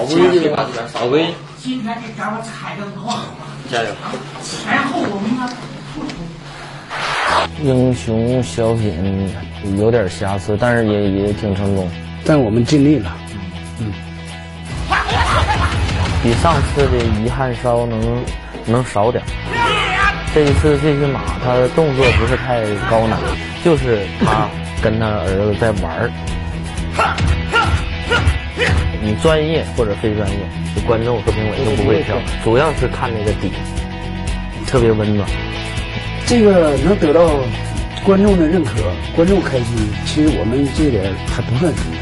老规矩，老规矩，今天这杆我踩得多好啊！加油！前后我们呢，英雄小品有点瑕疵，但是也也挺成功。但我们尽力了，嗯比上次的遗憾稍能能少点。这一次这匹马它动作不是太高难，就是他跟他儿子在玩儿。你专业或者非专业，观众和评委都不会挑，主要是看那个底，特别温暖。这个能得到观众的认可，观众开心，其实我们这点还不算什么。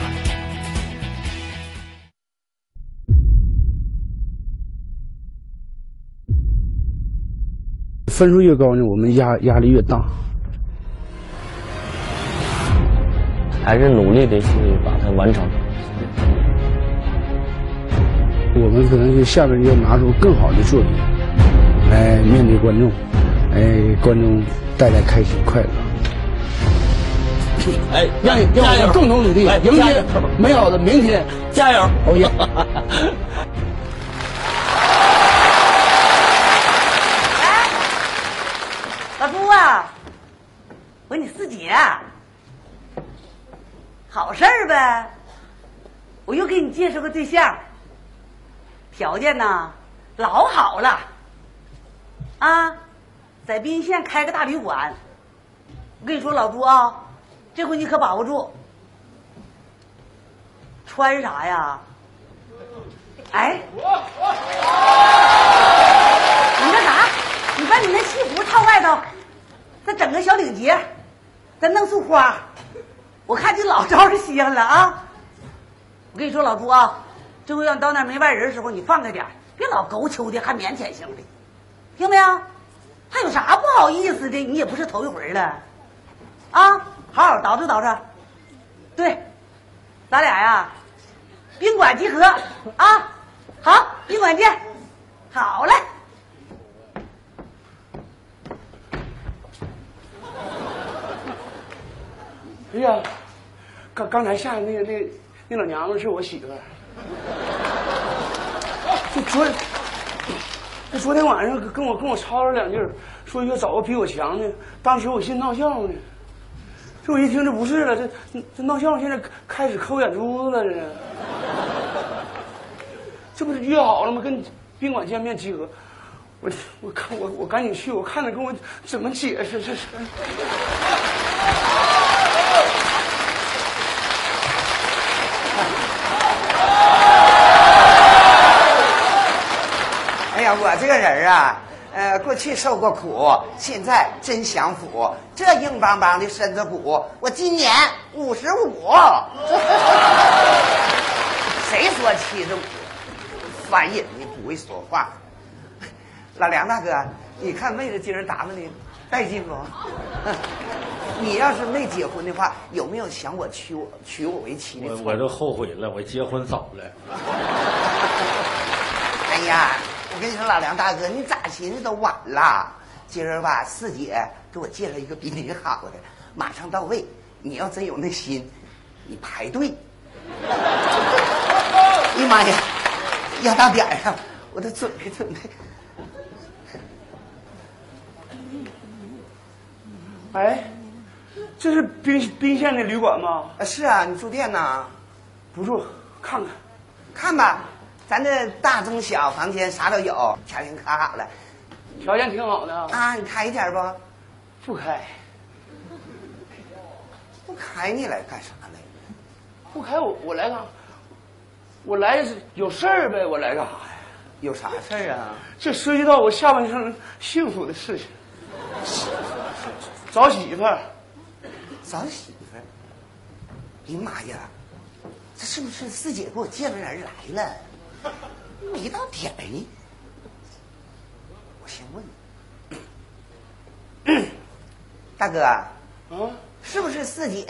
分数越高呢，我们压压力越大。还是努力的去把它完成。我们可能就下面要拿出更好的作品来面对观众，哎，观众带来开心快乐。哎，让让我们共同努力，哎迎接美好的明天。加油！哦耶！哎老朱啊，我说你四姐，好事儿呗，我又给你介绍个对象，条件呢老好了，啊，在宾县开个大旅馆。我跟你说，老朱啊，这回你可把握住，穿啥呀？哎，你那啥，你把你那西服套外头，再整个小领结，再弄束花，我看你老招人稀罕了啊！我跟你说，老朱啊，这回要到那没外人的时候，你放开点别老勾求的，还腼腆型的，听没有？还有啥不好意思的？你也不是头一回了，啊，好好捯饬捯饬。对，咱俩呀，宾馆集合啊！好，宾馆见。好嘞。哎呀，刚刚才下来那个那那老娘们是我媳妇。就昨，就昨天晚上跟我跟我吵吵两句，说要找个比我强的，当时我寻思闹笑话呢。这我一听这不是了，这这闹笑话现在开始抠眼珠子了，这是。这不是约好了吗？跟宾馆见面集合。我我看我我赶紧去，我看他跟我怎么解释这是。哎呀，我这个人啊，呃，过去受过苦，现在真享福。这硬邦邦的身子骨，我今年五十五。谁说七十五？翻译你，不会说话。老梁大哥，你看妹子今儿打扮的带劲不？你要是没结婚的话，有没有想我娶我娶我为妻的我我都后悔了，我结婚早了。哎呀，我跟你说，老梁大哥，你咋寻思都晚了。今儿吧，四姐给我介绍一个比你好的，马上到位。你要真有那心，你排队。哎呀妈呀，压大点儿上，我得准备准备。哎，这是宾宾县的旅馆吗？啊，是啊，你住店呢？不住，看看。看吧，咱这大中小房间啥都有，条件可好了条件挺好的，啊！你开一点不？不开，不开你来干啥来？不开我我来干啥？我来是有事儿呗，我来干啥呀？有啥事儿啊？这涉及到我下半生幸福的事情。找媳妇儿，找媳妇儿。哎呀妈呀，这是不是四姐给我介绍人来了？没到点儿呢。我先问，大哥，啊，是不是四姐？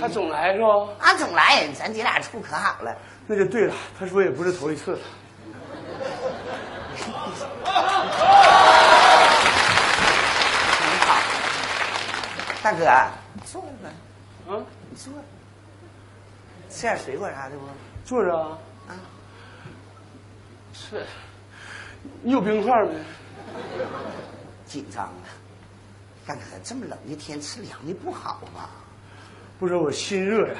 他总来是吧？啊，总来，咱姐俩处可好了。那就对了，他说也不是头一次了。大哥，坐吧，啊，你坐。吃点水果啥的不？坐着啊。啊，是，你有冰块没？紧张了。大哥，这么冷的天吃凉的不好吧？不是我心热呀。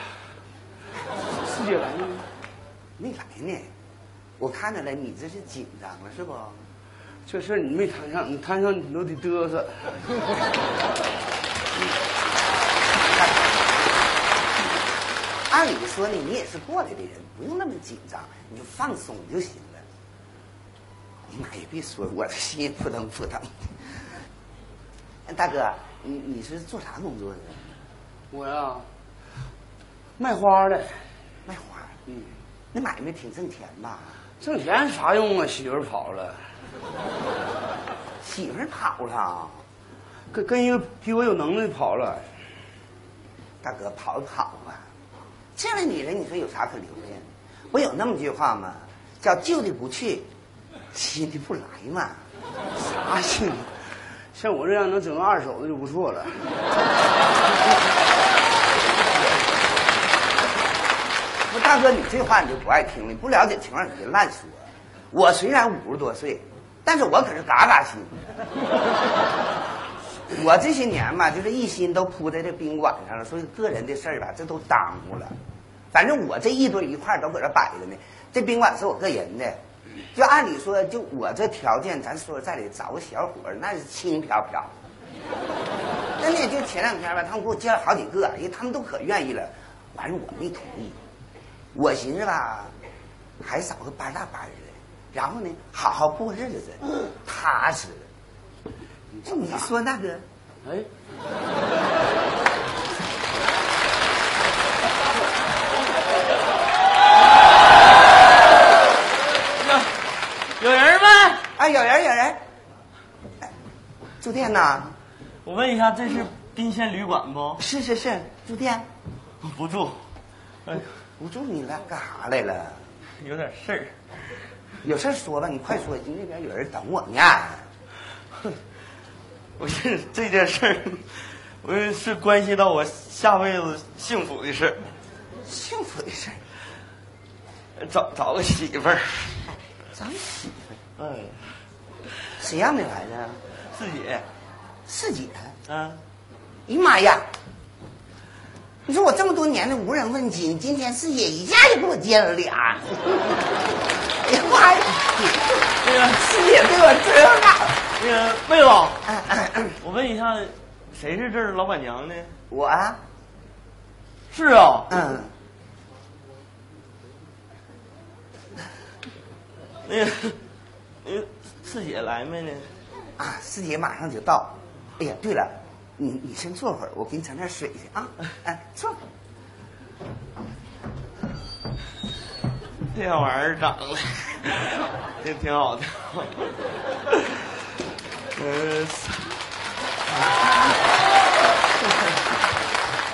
四姐来了吗？没来呢，我看出来你这是紧张了是不？这事你没摊上，你摊上你都得嘚瑟。按理说呢，你也是过来的人，不用那么紧张，你就放松就行了。你妈也别说，我这心扑腾扑腾。大哥，你你是做啥工作的？我呀，卖花的，卖花。嗯，那买卖挺挣钱吧？挣钱啥用啊？媳妇儿跑了，媳妇儿跑了，跟跟一个比我有能耐的跑了。大哥跑就跑吧，这样的女人你说有啥可留的？不有那么句话吗？叫旧的不去，新的不来嘛。啥心？像我这样能整个二手的就不错了。不，大哥，你这话你就不爱听了，你不了解情况你别乱说。我虽然五十多岁，但是我可是嘎嘎新。我这些年嘛，就是一心都扑在这宾馆上了，所以个人的事儿吧，这都耽误了。反正我这一堆一块都搁这摆着呢。这宾馆是我个人的，就按理说，就我这条件，咱说实在的，找个小伙儿那是轻飘飘。真的，就前两天吧，他们给我介绍好几个，哎，他们都可愿意了，完了我没同意。我寻思吧，还找个班大班的，然后呢，好好过日子，踏实。你说那个，哎，有人没？哎，有人有人，哎住店呐？我问一下，这是宾县旅馆不？是是是，住店。不住，哎，不住你了，干啥来了？有点事儿。有事儿说吧，你快说，那边有人等我呢。我是这件事儿，我是关系到我下辈子幸福的事儿，幸福的事儿，找找个媳妇儿。找媳妇儿，哎，谁让你来的？四姐，四姐。嗯，哎呀妈呀！你说我这么多年的无人问津，今天四姐一下就给我接了俩。哎呀妈呀！那个四姐对我真好。那个妹子，嗯嗯嗯我问一下，谁是这儿老板娘呢？我啊，是啊，嗯，那个那个四姐来没呢？啊，四姐马上就到。哎呀，对了，你你先坐会儿，我给你整点水去啊。哎，坐。这样玩意儿长得，这挺好的。嗯，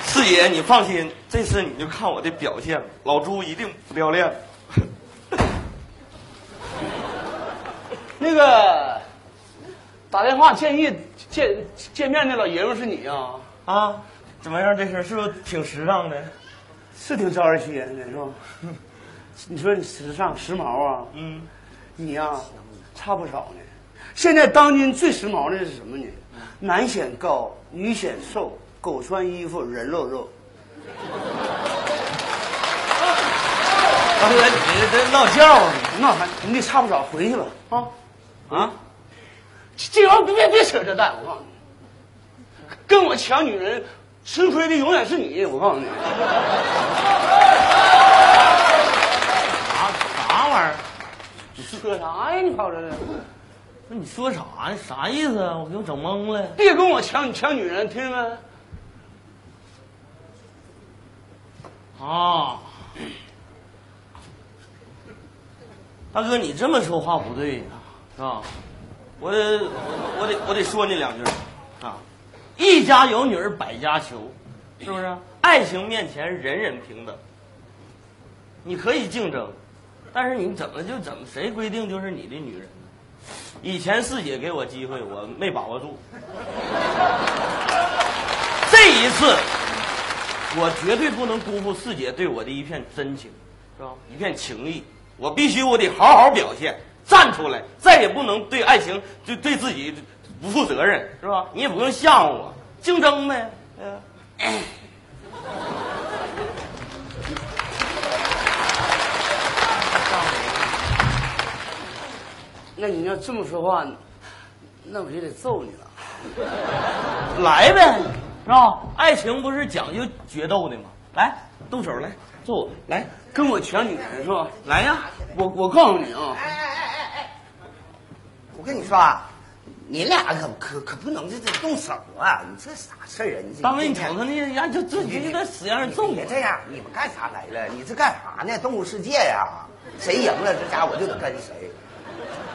四姐，你放心，这次你就看我的表现了，老朱一定不掉链子。个打电话建议见见面的老爷们儿是你啊、啊，怎么样？这事儿是不是挺时尚的？是挺招人稀罕的，是吧？你说你时尚时髦啊？嗯，你呀、差不少呢。现在当今最时髦的是什么呢？男显高，女显瘦，狗穿衣服，人露肉。大哥，你这闹笑呢？那还你得差不少，回去吧啊啊！这这玩意儿别别扯这蛋，我告诉你，跟我抢女人，吃亏的永远是你，我告诉你。啥啥玩意儿？你说啥呀？你跑这来，不是你说啥呀？啥意思啊？我给我整懵了。别跟我抢抢女人，听见没？啊，大哥，你这么说话不对呀、是吧？我得我我得我得说你两句啊！一家有女儿百家求，是不是？爱情面前人人平等，你可以竞争，但是你怎么就怎么谁规定就是你的女人呢？以前四姐给我机会，我没把握住，这一次。我绝对不能辜负四姐对我的一片真情，是吧？一片情谊，我必须我得好好表现，站出来，再也不能对爱情就对自己不负责任，是吧？你也不用吓唬我，竞争呗。嗯那你要这么说话，那我就得揍你了。来呗，是吧？爱情不是讲究决斗的吗？来，动手来，揍我来，跟我抢女人是吧？来呀！我我告诉你啊，我跟你说啊，你俩可可可不能这这动手啊！你这啥事儿啊？你这大妹，你瞅瞅那样，就这就得死样揍我别。这样，你们干啥来了？你这干啥呢？动物世界呀、谁赢了，这家伙就得跟谁。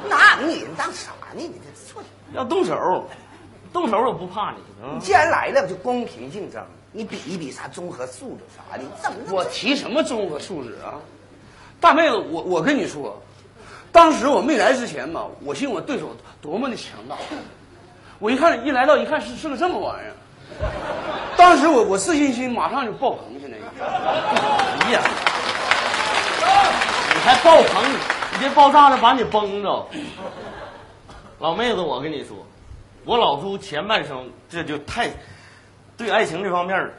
拿女人当啥呢？你这错。要动手，动手我不怕你啊你！既然来了，就公平竞争。你比一比啥综合素质啥的，你怎么么我提什么综合素质啊？大妹子，我我跟你说，当时我没来之前吧，我信我对手多么的强大。我一看一来到一看是是个这么玩意儿，当时我我自信心马上就爆棚，现在。哎呀，你还爆棚，你这爆炸了把你崩着。老妹子，我跟你说，我老朱前半生这就太对爱情这方面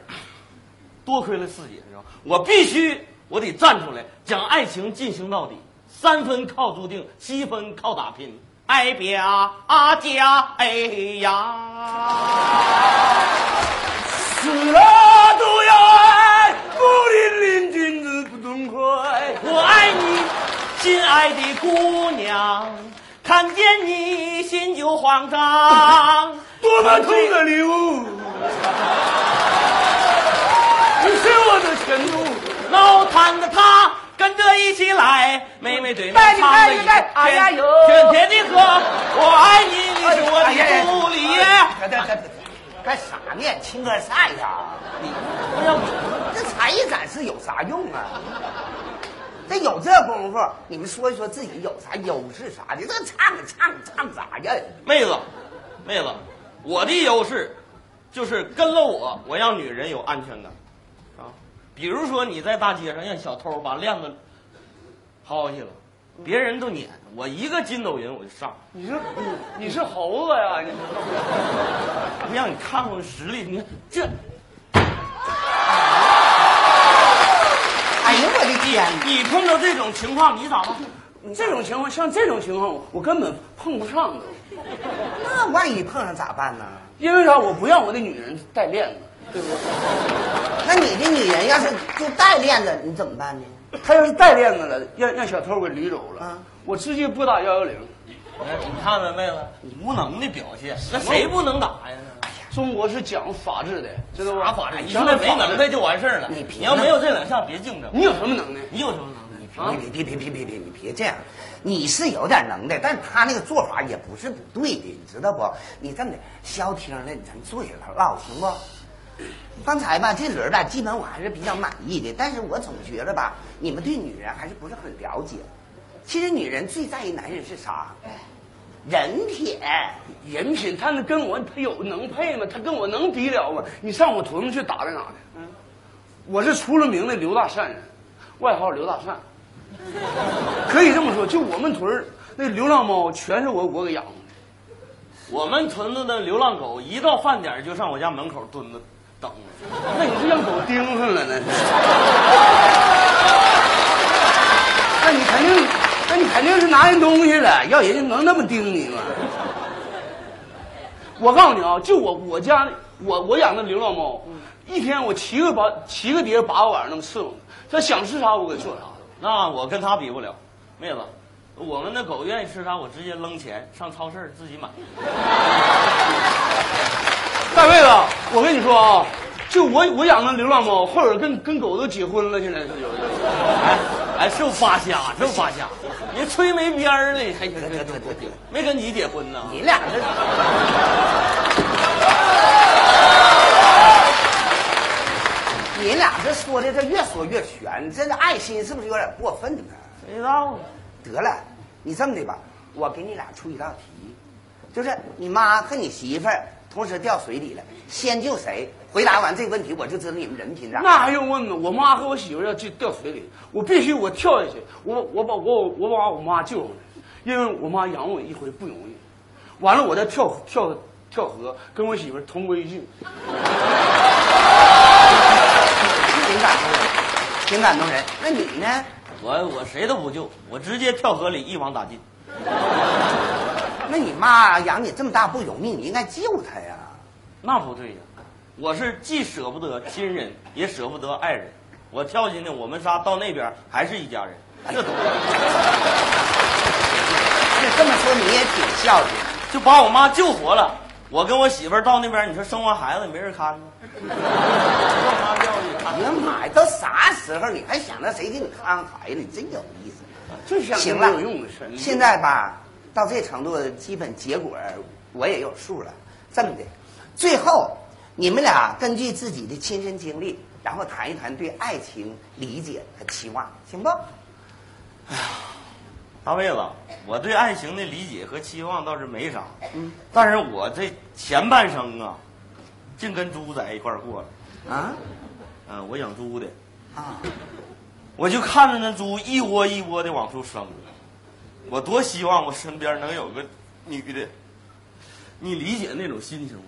多亏了四姐，知道？我必须我得站出来，将爱情进行到底，三分靠注定，七分靠打拼。爱表啊家哎呀，死了都要爱，不淋淋君子不痛快。我爱你，亲爱的姑娘，看见你心就慌张。多么痛的礼物！你是我的前途。老谭的他跟着一起来，妹妹对面带你唱了一带你带哎呀呦甜甜的歌，我爱你，你是我的助理。别别别别干啥呢？青歌赛呀！你哎呀，这才艺展示有啥用啊？这有这功夫，你们说一说自己有啥优势啥的？这唱唱唱啥呀？妹子，妹子，我的优势就是跟了我，我让女人有安全感啊。比如说你在大街上让小偷把链子薅下去了，别人都撵，我一个筋斗云我就上。你是你你是猴子呀？你不让你看看我实力，你看这，哎呦我的天！你碰到这种情况你咋办？这种情况，像这种情况，我根本碰不上都。那万一碰上咋办呢？因为啥？我不让我的女人带链子，对不对？那你的女人要是就带链子，你怎么办呢？她要是戴链子了，让让小偷给捋走了，啊我直接拨打幺幺零。你看没，妹子，无能的表现，那谁不能打呀？中国是讲法治的，知道吧？啥法治？你现在没能耐就完事儿了。你别你要没有这两项，别竞争。你有什么能耐？你有什么能耐？你别别别别别别，你别这样，你是有点能耐，但他那个做法也不是不对的，你知道不？你这么的消停了，咱坐下来唠行不？刚才吧，这轮吧，基本我还是比较满意的，但是我总觉得吧，你们对女人还是不是很了解。其实女人最在意男人是啥？人品。人品，他能跟我他有能配吗？他跟我能比了吗？你上我屯子去打听打听？嗯，我是出了名的刘大善人，外号刘大善。可以这么说，就我们屯儿那流浪猫全是我我给养的。我们屯子的流浪狗一到饭点儿就上我家门口蹲着等。那你是让狗盯上了那是？那你肯定，那你肯定是拿人东西了，要人家能那么盯你吗？我告诉你啊，就我我家我我养的流浪猫，一天我七个八七个碟八个碗那么伺候它，它想吃啥我给做啥。那我跟他比不了，妹子，我们那狗愿意吃啥，我直接扔钱上超市自己买。大妹子，我跟你说啊，就我我养的流浪猫，后边跟跟狗都结婚了，现在都有的。哎哎，是不发瞎，是不发瞎？你吹没边儿了，还对对对对对，没跟你结婚呢？你俩这，你俩这说的这越说越悬，这个爱心是不是有点过分呢？谁知道呢？得了，你这么的吧，我给你俩出一道题，就是你妈和你媳妇儿同时掉水里了，先救谁？回答完这个问题，我就知道你们人品咋样。那还用问吗？我妈和我媳妇要去掉水里，我必须我跳下去，我我把我我把我妈救上来，因为我妈养我一回不容易，完了我再跳跳跳河，跟我媳妇同归于尽。挺感动人，挺感动人。那你呢？我我谁都不救，我直接跳河里一网打尽。那你妈养你这么大不容易，你应该救她呀。那不对呀，我是既舍不得亲人，也舍不得爱人。我跳进去，我们仨到那边还是一家人，这多就这么说你也挺孝顺。就把我妈救活了。我跟我媳妇儿到那边，你说生完孩子没人看呢，让 我妈掉下去看哎呀妈呀，都啥时候你还想着谁给你看孩子？你真有意思。就是没有用的事。现在吧，到这程度，基本结果我也有数了。这么的，最后你们俩根据自己的亲身经历，然后谈一谈对爱情理解和期望，行不？哎呀大妹子，我对爱情的理解和期望倒是没啥，嗯，但是我这前半生啊，净跟猪在一块儿过了。啊嗯、我养猪的，啊，我就看着那猪一窝一窝的往出生，我多希望我身边能有个女的，你理解那种心情不？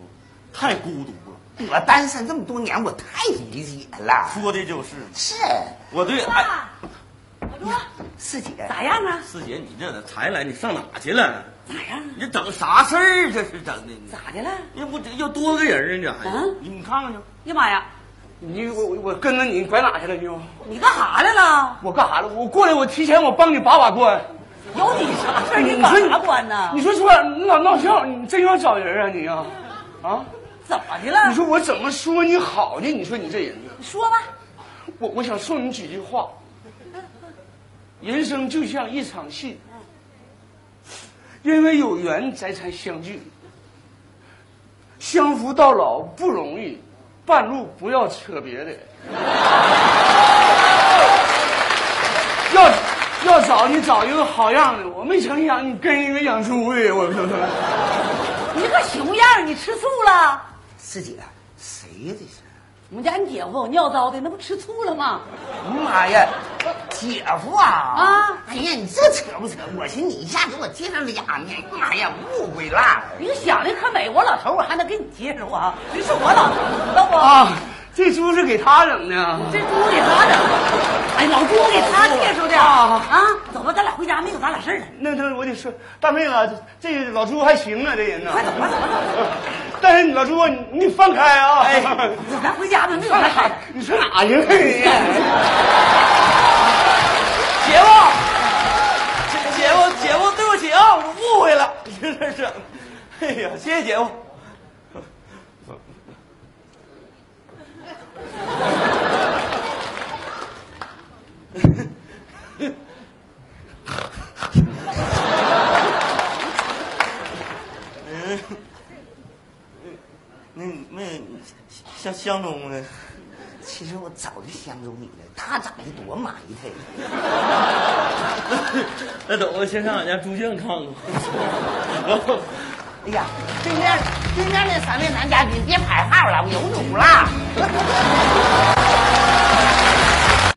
太孤独了，我单身这么多年，我太理解了。说的就是是我对爱。老朱四姐，咋样啊？四姐，你这才来，你上哪去了？咋样？你这整啥事儿？这是整的？你咋的了？要不这要多个人啊？这还嗯你你看看去。呀妈呀，你我我我跟着你，你拐哪去了你？你干啥来了？我干啥了？我过来，我提前我帮你把把关。有你啥事儿？你把你说啥关呢？你说这玩意儿你老闹笑，你真要找人啊你啊？啊？怎么的了？你说我怎么说你好呢？你说你这人呢？你说吧。我我想送你几句话。人生就像一场戏，因为有缘咱才相聚，相扶到老不容易，半路不要扯别的。找你找一个好样的，我没成想你跟一个养猪的，我说你这个熊样，你吃醋了？四姐，谁呀这是？我们家你姐夫尿糟的，那不吃醋了吗？妈呀，姐夫啊！啊哎呀，你这扯不扯？我寻思你一下给我介绍俩呢，妈呀，误会了。你想的可美，我老头我还能给你介绍啊？这是我老头儿，知道不？啊，这猪是给他整的。这猪给他整，哎，老朱，我给他介绍的啊啊！走吧，咱俩回家，没有咱俩事儿了。那那我得说，大妹子，这这老朱还行啊，这人呢。快走吧，走吧，走吧。但是老朱，你你放开啊！哎，咱回家吧，没有咱事儿。你上哪去了你？姐夫，姐姐夫，姐夫，对不起啊，我误会了，真的是，哎呀，谢谢姐夫。嗯，那那相相中呢？其实我早就相中你了，他长得多埋汰。那走吧，先上俺家猪圈看看。哎呀，对面对面那三位男嘉宾别排号了，我有主了。